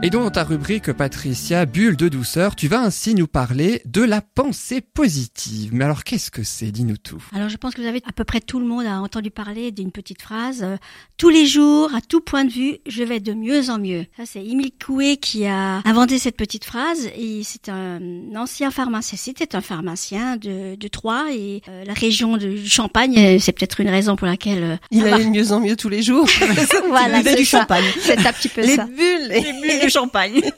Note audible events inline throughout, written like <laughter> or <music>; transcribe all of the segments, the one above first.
Et donc dans ta rubrique Patricia, bulle de douceur, tu vas ainsi nous parler de la pensée positive. Mais alors qu'est-ce que c'est? Dis-nous tout. Alors je pense que vous avez à peu près tout le monde a entendu parler d'une petite phrase euh, tous les jours, à tout point de vue, je vais de mieux en mieux. Ça c'est Émile Coué qui a inventé cette petite phrase et c'est un ancien pharmacien. C'était un pharmacien de, de Troyes et euh, la région de Champagne. euh, C'est peut-être une raison pour laquelle euh, Il ça allait de mieux en mieux tous les jours. <laughs> <laughs> Voilà, c'est du ça. champagne. C'est un petit peu Les ça. bulles. Les bulles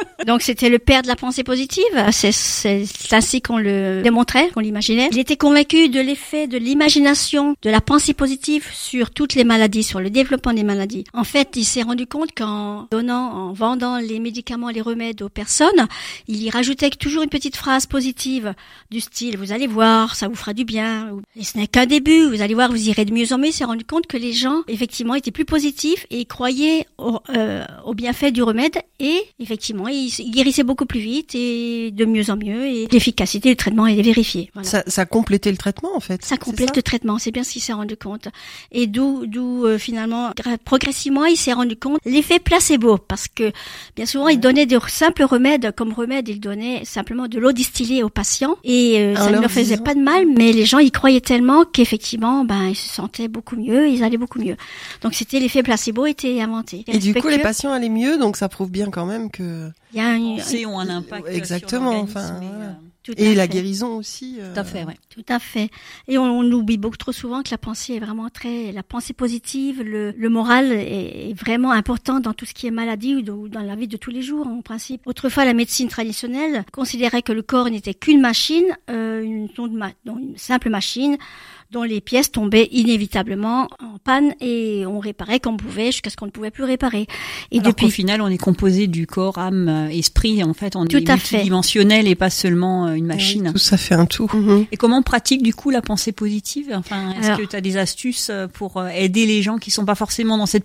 <laughs> Donc c'était le père de la pensée positive, c'est ainsi qu'on le démontrait, qu'on l'imaginait. Il était convaincu de l'effet de l'imagination, de la pensée positive sur toutes les maladies, sur le développement des maladies. En fait, il s'est rendu compte qu'en donnant, en vendant les médicaments, les remèdes aux personnes, il y rajoutait toujours une petite phrase positive du style vous allez voir, ça vous fera du bien. Et ce n'est qu'un début, vous allez voir, vous irez de mieux en mieux. Il s'est rendu compte que les gens, effectivement, étaient plus positifs et croyaient au, euh, bienfait du remède et effectivement, ils guérissaient beaucoup plus vite et de mieux en mieux et l'efficacité du traitement est vérifiée. Voilà. Ça, ça complétait le traitement en fait. Ça complète le traitement, c'est bien ce qu'il s'est rendu compte. Et d'où, d'où euh, finalement, progressivement, il s'est rendu compte l'effet placebo, parce que bien souvent, il donnait de simples remèdes. Comme remède, il donnait simplement de l'eau distillée aux patients, et euh, En ça ne leur faisait disant- pas de mal, mais les gens y croyaient tellement qu'effectivement, ben, ils se sentaient beaucoup mieux, ils allaient beaucoup mieux. Donc c'était l'effet placebo était inventé. Et du coup, les patients allaient mieux, donc ça prouve bien quand même que. il y a un, pensées ont un impact. sur Exactement, l'organisme enfin, tout à Et la fait. guérison aussi. euh, Tout à fait, ouais. Tout à fait. Et on, on oublie beaucoup trop souvent que la pensée est vraiment très, la pensée positive, le, le moral est, est vraiment important dans tout ce qui est maladie ou, de- ou dans la vie de tous les jours, en principe. Autrefois, la médecine traditionnelle considérait que le corps n'était qu'une machine, euh, une, simple machine dont les pièces tombaient inévitablement en panne et on réparait comme on pouvait jusqu'à ce qu'on ne pouvait plus réparer. Et Alors qu'au depuis final, on est composé du corps, âme, euh, esprit. En fait, on Tout est à fait. multidimensionnel et pas seulement euh, une machine. Tout ça fait un tout. Mhm. Et comment on pratique du coup la pensée positive? Enfin, est-ce que tu as des astuces euh, pour euh, aider les gens qui sont pas forcément dans cette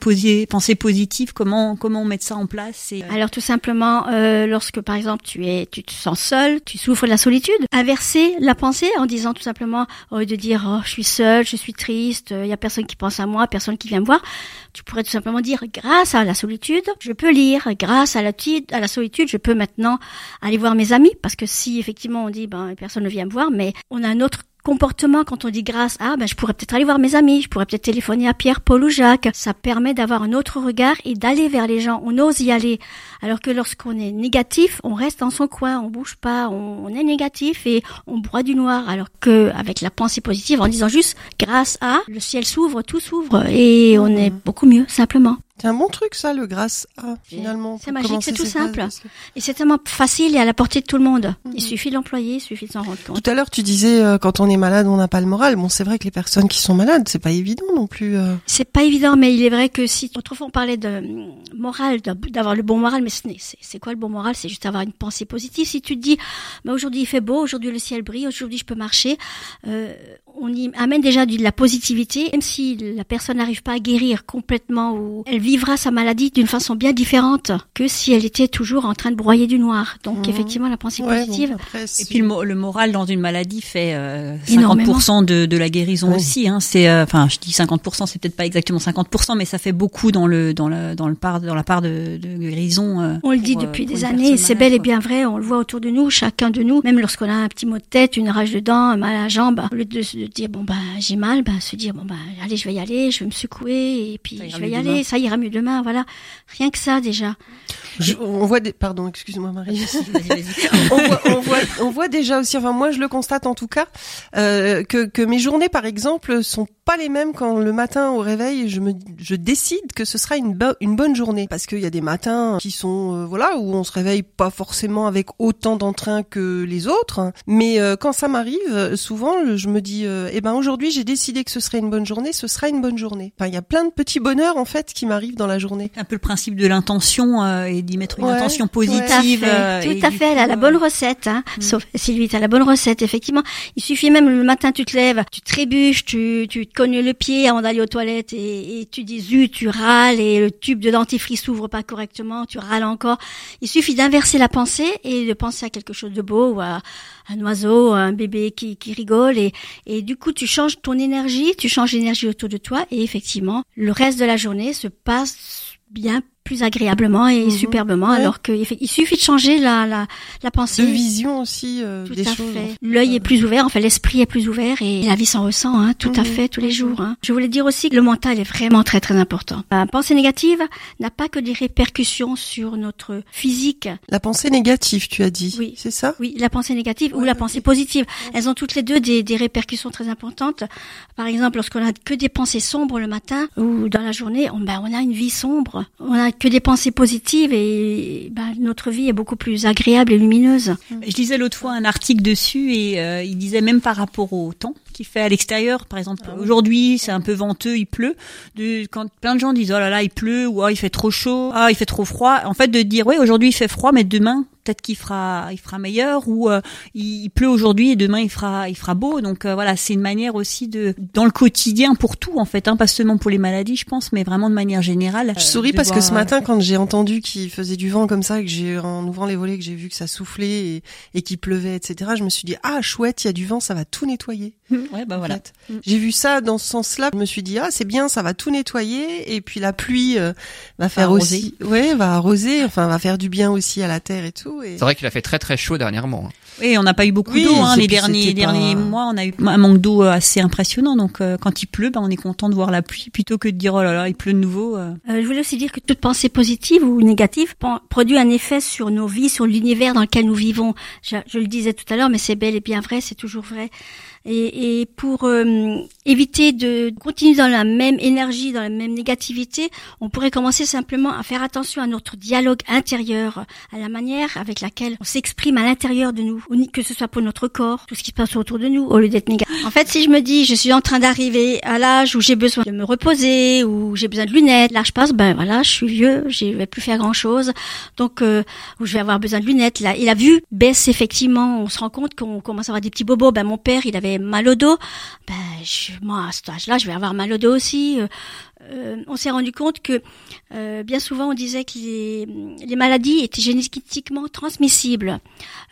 pensée positive? Comment comment on met ça en place et, euh, Alors tout simplement, euh, lorsque par exemple tu es, tu te sens seul, tu souffres de la solitude, inverser la pensée en disant tout simplement, au lieu de dire oh, je suis seul, je suis triste, il y a personne qui pense à moi, personne qui vient me voir, tu pourrais tout simplement dire grâce à la solitude, je peux lire, grâce à la, ti- à la solitude, je peux maintenant aller voir mes amis, parce que si effectivement on dit ben personne ne vient me voir, mais on a un autre comportement quand on dit grâce à ben je pourrais peut-être aller voir mes amis je pourrais peut-être téléphoner à Pierre Paul ou Jacques. Ça permet d'avoir un autre regard et d'aller vers les gens. On ose y aller. Alors que lorsqu'on est négatif on reste dans son coin on bouge pas on, on est négatif et on broie du noir. Alors que avec la pensée positive en disant juste grâce à le ciel s'ouvre tout s'ouvre et on est beaucoup mieux simplement C'est un bon truc ça, le grâce à finalement. C'est magique, c'est tout simple. et c'est tellement facile et à la portée de tout le monde Mhm. il suffit de l'employer il suffit de s'en rendre compte Tout à l'heure, tu disais euh, quand on est malade, on n'a pas le moral. Bon, c'est vrai que les personnes qui sont malades, c'est pas évident non plus. euh. C'est pas évident, mais il est vrai que si autrefois on parlait de hum, moral, d'avoir le bon moral, mais c'est quoi le bon moral? C'est juste avoir une pensée positive. Si tu te dis, bah, aujourd'hui il fait beau, aujourd'hui le ciel brille, aujourd'hui je peux marcher, euh, on y amène déjà de la positivité, même si la personne n'arrive pas à guérir complètement ou elle vivra sa maladie d'une façon bien différente que si elle était toujours en train de broyer du noir. Donc Mhm. effectivement, la pensée Ouais, bon, positive, après, Et puis le, mo- le moral dans une maladie fait euh, Énormément. 50% de, de la guérison Oui. aussi. Hein. C'est, euh, enfin, je dis 50%, c'est peut-être pas exactement 50%, mais ça fait beaucoup dans le dans le dans le part dans la part de, de guérison. euh, On le dit pour, euh, depuis des années, c'est bel et bien vrai, on le voit autour de nous, chacun de nous, même lorsqu'on a un petit mot de tête, une rage de dents, un mal à la jambe, au lieu de dire bon bah j'ai mal, bah se dire bon bah allez je vais y aller, je vais me secouer et puis je vais y aller, demain. ça ira mieux demain, voilà. Rien que ça déjà. Je- on voit des, pardon, excuse-moi Marie. <laughs> Voit, on, voit, on voit déjà aussi, enfin moi je le constate en tout cas, euh, que, que mes journées par exemple sont pas les mêmes quand le matin au réveil je me je décide que ce sera une, bo- une bonne journée parce qu'il y a des matins qui sont euh, voilà où on se réveille pas forcément avec autant d'entrain que les autres mais euh, quand ça m'arrive euh, souvent je me dis euh, eh ben aujourd'hui j'ai décidé que ce serait une bonne journée ce sera une bonne journée enfin il y a plein de petits bonheurs en fait qui m'arrivent dans la journée un peu le principe de l'intention euh, et d'y mettre une Ouais, intention Tout à positive. fait, euh, tout à du fait, elle a la euh, bonne recette, hein. Mm. Sauf Sylvie, t'as la bonne recette, effectivement. Il suffit même le matin, tu te lèves, tu trébuches, tu, tu cognes le pied avant d'aller aux toilettes et, tu dis zut, tu râles et le tube de dentifrice s'ouvre pas correctement, tu râles encore. Il suffit d'inverser la pensée et de penser à quelque chose de beau ou à un oiseau, à un bébé qui, qui rigole et, et du coup tu changes ton énergie, tu changes l'énergie autour de toi et effectivement le reste de la journée se passe bien plus agréablement et Mhm. superbement, Ouais. alors qu'il suffit de changer la, la, la pensée. De vision aussi euh, Tout des à choses. fait. L'œil est plus ouvert, enfin l'esprit est plus ouvert et la vie s'en ressent, hein, tout à Mhm. fait, tous les jours. Hein. Je voulais dire aussi que le mental est vraiment très très important. La pensée négative n'a pas que des répercussions sur notre physique. La pensée négative, tu as dit. Oui. C'est ça? Oui, la pensée négative ou la pensée positive. Elles ont toutes les deux des, des répercussions très importantes. Par exemple, lorsqu'on a que des pensées sombres le matin ou dans la journée, on, ben, on a une vie sombre. On a que des pensées positives et ben, notre vie est beaucoup plus agréable et lumineuse. Je lisais l'autre fois un article dessus et euh, il disait même par rapport au temps qu'il fait à l'extérieur, par exemple Ah aujourd'hui c'est un peu venteux, il pleut, de, quand plein de gens disent oh là là il pleut ou oh, il fait trop chaud, ah il fait trop froid, en fait de dire oui aujourd'hui il fait froid mais demain peut-être qu'il fera il fera meilleur ou euh, il, pleut aujourd'hui et demain il fera il fera beau donc euh, voilà c'est une manière aussi de dans le quotidien pour tout en fait hein, pas seulement pour les maladies je pense mais vraiment de manière générale. Je euh, souris parce que ce euh, matin, quand j'ai entendu qu'il faisait du vent comme ça, que j'ai en ouvrant les volets, que j'ai vu que ça soufflait et, et qu'il pleuvait, etc. Je me suis dit ah chouette, il y a du vent, ça va tout nettoyer. <laughs> ouais bah en voilà. fait. Mm. J'ai vu ça dans ce sens-là. Je me suis dit ah c'est bien, ça va tout nettoyer et puis la pluie euh, va faire arroser. aussi, ouais, va arroser, enfin va faire du bien aussi à la terre et tout. Et... C'est vrai qu'il a fait très très chaud dernièrement. hein. Oui, on n'a pas eu beaucoup Oui, d'eau hein, les derniers pas- derniers mois. On a eu un manque d'eau euh, assez impressionnant. Donc, euh, quand il pleut, ben, on est content de voir la pluie plutôt que de dire oh là là, il pleut de nouveau. euh. Euh, je voulais aussi dire que toute pensée positive ou négative produit un effet sur nos vies, sur l'univers dans lequel nous vivons. Je, je le disais tout à l'heure, mais c'est bel et bien vrai, c'est toujours vrai. Et, et pour euh, éviter de continuer dans la même énergie, dans la même négativité, on pourrait commencer simplement à faire attention à notre dialogue intérieur, à la manière avec laquelle on s'exprime à l'intérieur de nous, que ce soit pour notre corps, tout ce qui se passe autour de nous, au lieu d'être négatif. En fait, si je me dis, je suis en train d'arriver à l'âge où j'ai besoin de me reposer, ou j'ai besoin de lunettes, l'âge passe, ben voilà, je suis vieux, je vais plus faire grand chose, donc euh, où je vais avoir besoin de lunettes. Là, et la vue baisse effectivement. On se rend compte qu'on commence à avoir des petits bobos. Ben mon père, il avait mal au dos. Ben moi à cet âge-là, je vais avoir mal au dos aussi. Euh, euh, on s'est rendu compte que euh, bien souvent on disait que les, maladies étaient génétiquement transmissibles.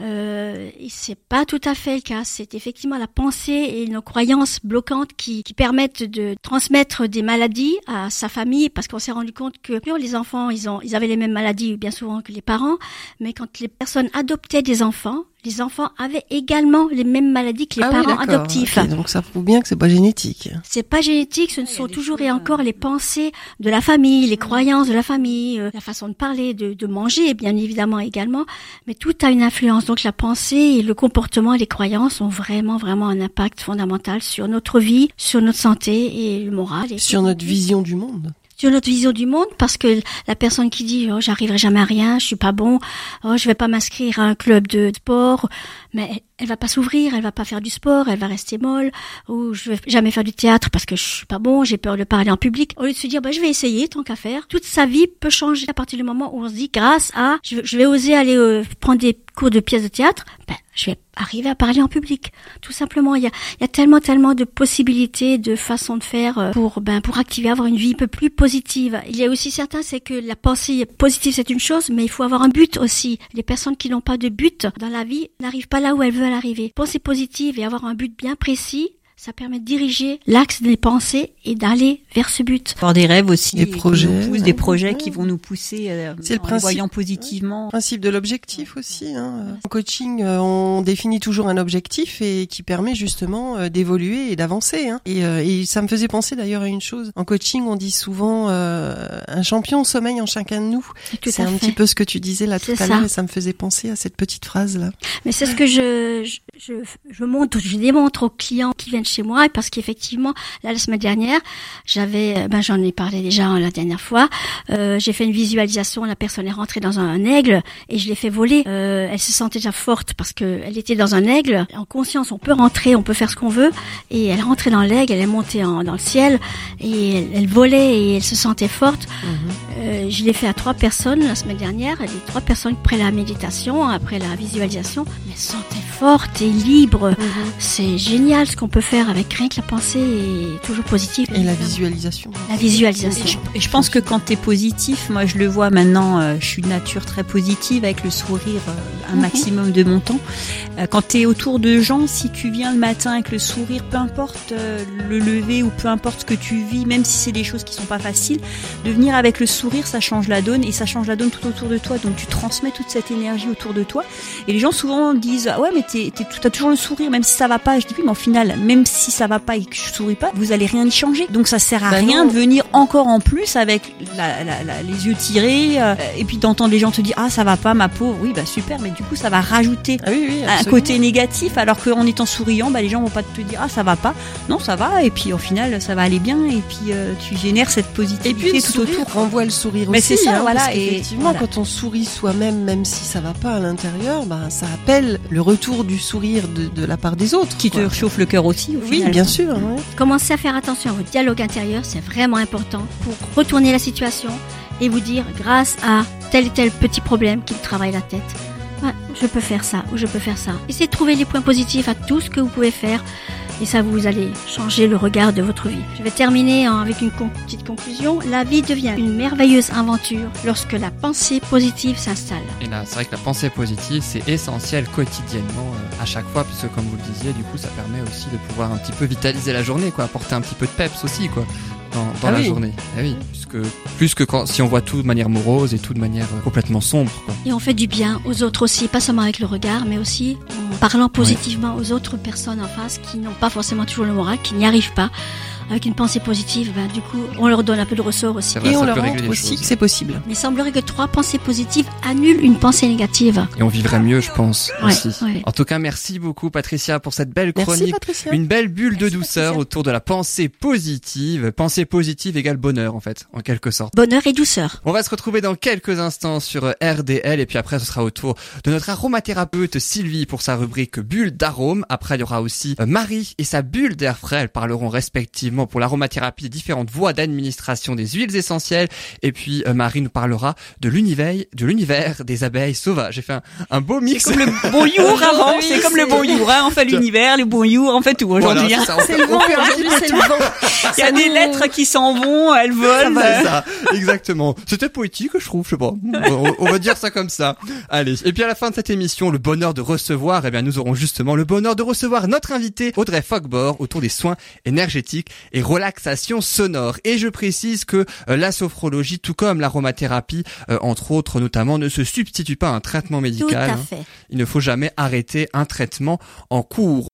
Euh, c'est pas tout à fait le cas. C'est effectivement la pensée et nos croyances bloquantes qui, qui permettent de transmettre des maladies à sa famille, parce qu'on s'est rendu compte que les enfants, ils ont, ils avaient les mêmes maladies bien souvent que les parents, mais quand les personnes adoptaient des enfants, les enfants avaient également les mêmes maladies que les Ah parents adoptifs. Donc ça prouve bien que c'est pas génétique. C'est pas génétique, ce ne sont toujours et encore les pensées de la famille, les croyances de la famille, euh, la façon de parler, de, de manger, bien évidemment également. Mais tout a une influence. Donc la pensée et le comportement et les croyances ont vraiment, vraiment un impact fondamental sur notre vie, sur notre santé et le moral. Et Sur notre vision du monde. Sur notre vision du monde parce que la personne qui dit oh j'arriverai jamais à rien, je suis pas bon, oh je vais pas m'inscrire à un club de sport, mais elle va pas s'ouvrir, elle va pas faire du sport, elle va rester molle ou je vais jamais faire du théâtre parce que je suis pas bon, j'ai peur de parler en public. Au lieu de se dire bah je vais essayer tant qu'à faire, toute sa vie peut changer à partir du moment où on se dit grâce à je, vais- oser aller euh, prendre des cours de pièces de théâtre, ben je vais arriver à parler en public. Tout simplement, il y a, y a tellement, tellement de possibilités, de façons de faire euh, pour, ben, pour activer, avoir une vie un peu plus positive. Il y a aussi certains, c'est que la pensée positive, c'est une chose, mais il faut avoir un but aussi. Les personnes qui n'ont pas de but dans la vie n'arrivent pas là où elles veulent arriver. Penser positive et avoir un but bien précis, ça permet de diriger l'axe des pensées et d'aller vers ce but. Avoir des rêves aussi, Des projets, des projets qui vont nous pousser euh, C'est le en principe. voyant positivement. principe de l'objectif aussi. Hein. En coaching, euh, on définit toujours un objectif et qui permet justement euh, d'évoluer et d'avancer. Hein. Et, euh, et ça me faisait penser d'ailleurs à une chose. En coaching, on dit souvent euh, un champion sommeille en chacun de nous. C'est un fait. petit peu ce que tu disais là tout à l'heure et ça me faisait penser à cette petite phrase là. Mais c'est ce que je, je, je, je montre, je démontre aux clients qui viennent chez moi parce qu'effectivement, là, la semaine dernière, j'avais, ben, j'en ai parlé déjà la dernière fois, euh, j'ai fait une visualisation, la personne est rentrée dans un, un aigle et je l'ai fait voler. Euh, elle se sentait déjà forte parce que elle était dans un aigle. En conscience, on peut rentrer, on peut faire ce qu'on veut et elle est rentrée dans l'aigle, elle est montée en, dans le ciel et elle, elle volait et elle se sentait forte. Euh, je l'ai fait à trois personnes la semaine dernière. Les trois personnes après la méditation, après la visualisation, mais se sentaient fortes pensée libre. Mhm. C'est génial ce qu'on peut faire avec rien que la pensée est toujours positive. Et la visualisation. La Et visualisation. je, et je pense que quand t'es positif, moi je le vois maintenant, euh, je suis de nature très positive avec le sourire euh, un Mhm. maximum de mon temps. Euh, quand t'es autour de gens, si tu viens le matin avec le sourire, peu importe euh, le lever ou peu importe ce que tu vis, même si c'est des choses qui sont pas faciles, de venir avec le sourire, ça change la donne et ça change la donne tout autour de toi. Donc tu transmets toute cette énergie autour de toi. Et les gens souvent disent ah ouais mais t'es, t'es, t'as toujours le sourire même si ça va pas. Je dis oui mais au final même si ça va pas et que je souris pas, vous allez rien y changer. Donc ça sert à Bah rien non. de venir encore en plus avec la, la- la- les yeux tirés euh, et puis d'entendre les gens te dire ah ça va pas ma pauvre. Oui bah super mais du coup ça va rajouter Ah oui, oui, un côté négatif alors qu'en étant souriant bah les gens vont pas te dire ah ça va pas. Non ça va et puis au final ça va aller bien et puis euh, tu génères cette positivité Et puis le tout autour. renvoie le sourire Mais aussi. c'est ça, hein, voilà, parce et qu'effectivement, voilà. quand on sourit soi-même, même si ça va pas à l'intérieur, bah, ça appelle le retour du sourire de, de la part des autres. Qui te réchauffe le cœur aussi au Oui, final. bien sûr. ouais. Commencez à faire attention à votre dialogue intérieur, c'est vraiment important pour retourner la situation et vous dire grâce à tel et tel petit problème qui me travaille la tête. ouais, je peux faire ça ou je peux faire ça. Essayez de trouver les points positifs à tout ce que vous pouvez faire et ça vous allez changer le regard de votre vie. Je vais terminer avec une petite conclusion. La vie devient une merveilleuse aventure lorsque la pensée positive s'installe. Et là, c'est vrai que la pensée positive, c'est essentiel quotidiennement, euh, à chaque fois, puisque comme vous le disiez, du coup, ça permet aussi de pouvoir un petit peu vitaliser la journée, quoi, apporter un petit peu de peps aussi, quoi, dans, dans Ah la oui. journée. Eh oui, puisque plus que quand, si on voit tout de manière morose et tout de manière euh, complètement sombre, quoi. Et on fait du bien aux autres aussi, pas seulement avec le regard, mais aussi en parlant positivement aux autres personnes en face qui n'ont pas forcément toujours le moral, qui n'y arrivent pas. Avec une pensée positive, ben, du coup, on leur donne un peu de ressort aussi. Vrai, Et on leur montre aussi que c'est possible. Il semblerait que trois pensées positives annulent une pensée négative. Et on vivrait mieux, je pense, Ouais, aussi. ouais. En tout cas, merci beaucoup, Patricia, pour cette belle Merci chronique. Patricia. Une belle bulle de Merci, douceur Patricia. autour de la pensée positive. Pensée positive égale bonheur, en fait, en quelque sorte. Bonheur et douceur. On va se retrouver dans quelques instants sur euh, RDL et puis après ce sera au tour de notre aromathérapeute Sylvie pour sa rubrique bulle d'arôme. Après il y aura aussi euh, Marie et sa bulle d'air frais. Elles parleront respectivement pour l'aromathérapie différentes voies d'administration des huiles essentielles et puis euh, Marie nous parlera de l'univers de l'univers des abeilles sauvages. J'ai fait un, un beau mix. Comme le bon your avant, c'est comme le bon <laughs> your, hein. on fait l'univers, le bon your, on fait tout Voilà, aujourd'hui. c'est hein. ça, on C'est fait- le on vent, fait un aujourd'hui c'est le vent. Il y a Ça des lettres qui s'en vont, elles volent. C'est ça, <laughs> exactement. C'était poétique, je trouve, je sais pas. On, on va dire ça comme ça. Allez. Et puis à la fin de cette émission, le bonheur de recevoir, eh bien, nous aurons justement le bonheur de recevoir notre invité, Audrey Fogbor, autour des soins énergétiques et relaxation sonore. Et je précise que euh, la sophrologie, tout comme l'aromathérapie, euh, entre autres notamment, ne se substitue pas à un traitement Tout médical. à hein. fait. Il ne faut jamais arrêter un traitement en cours.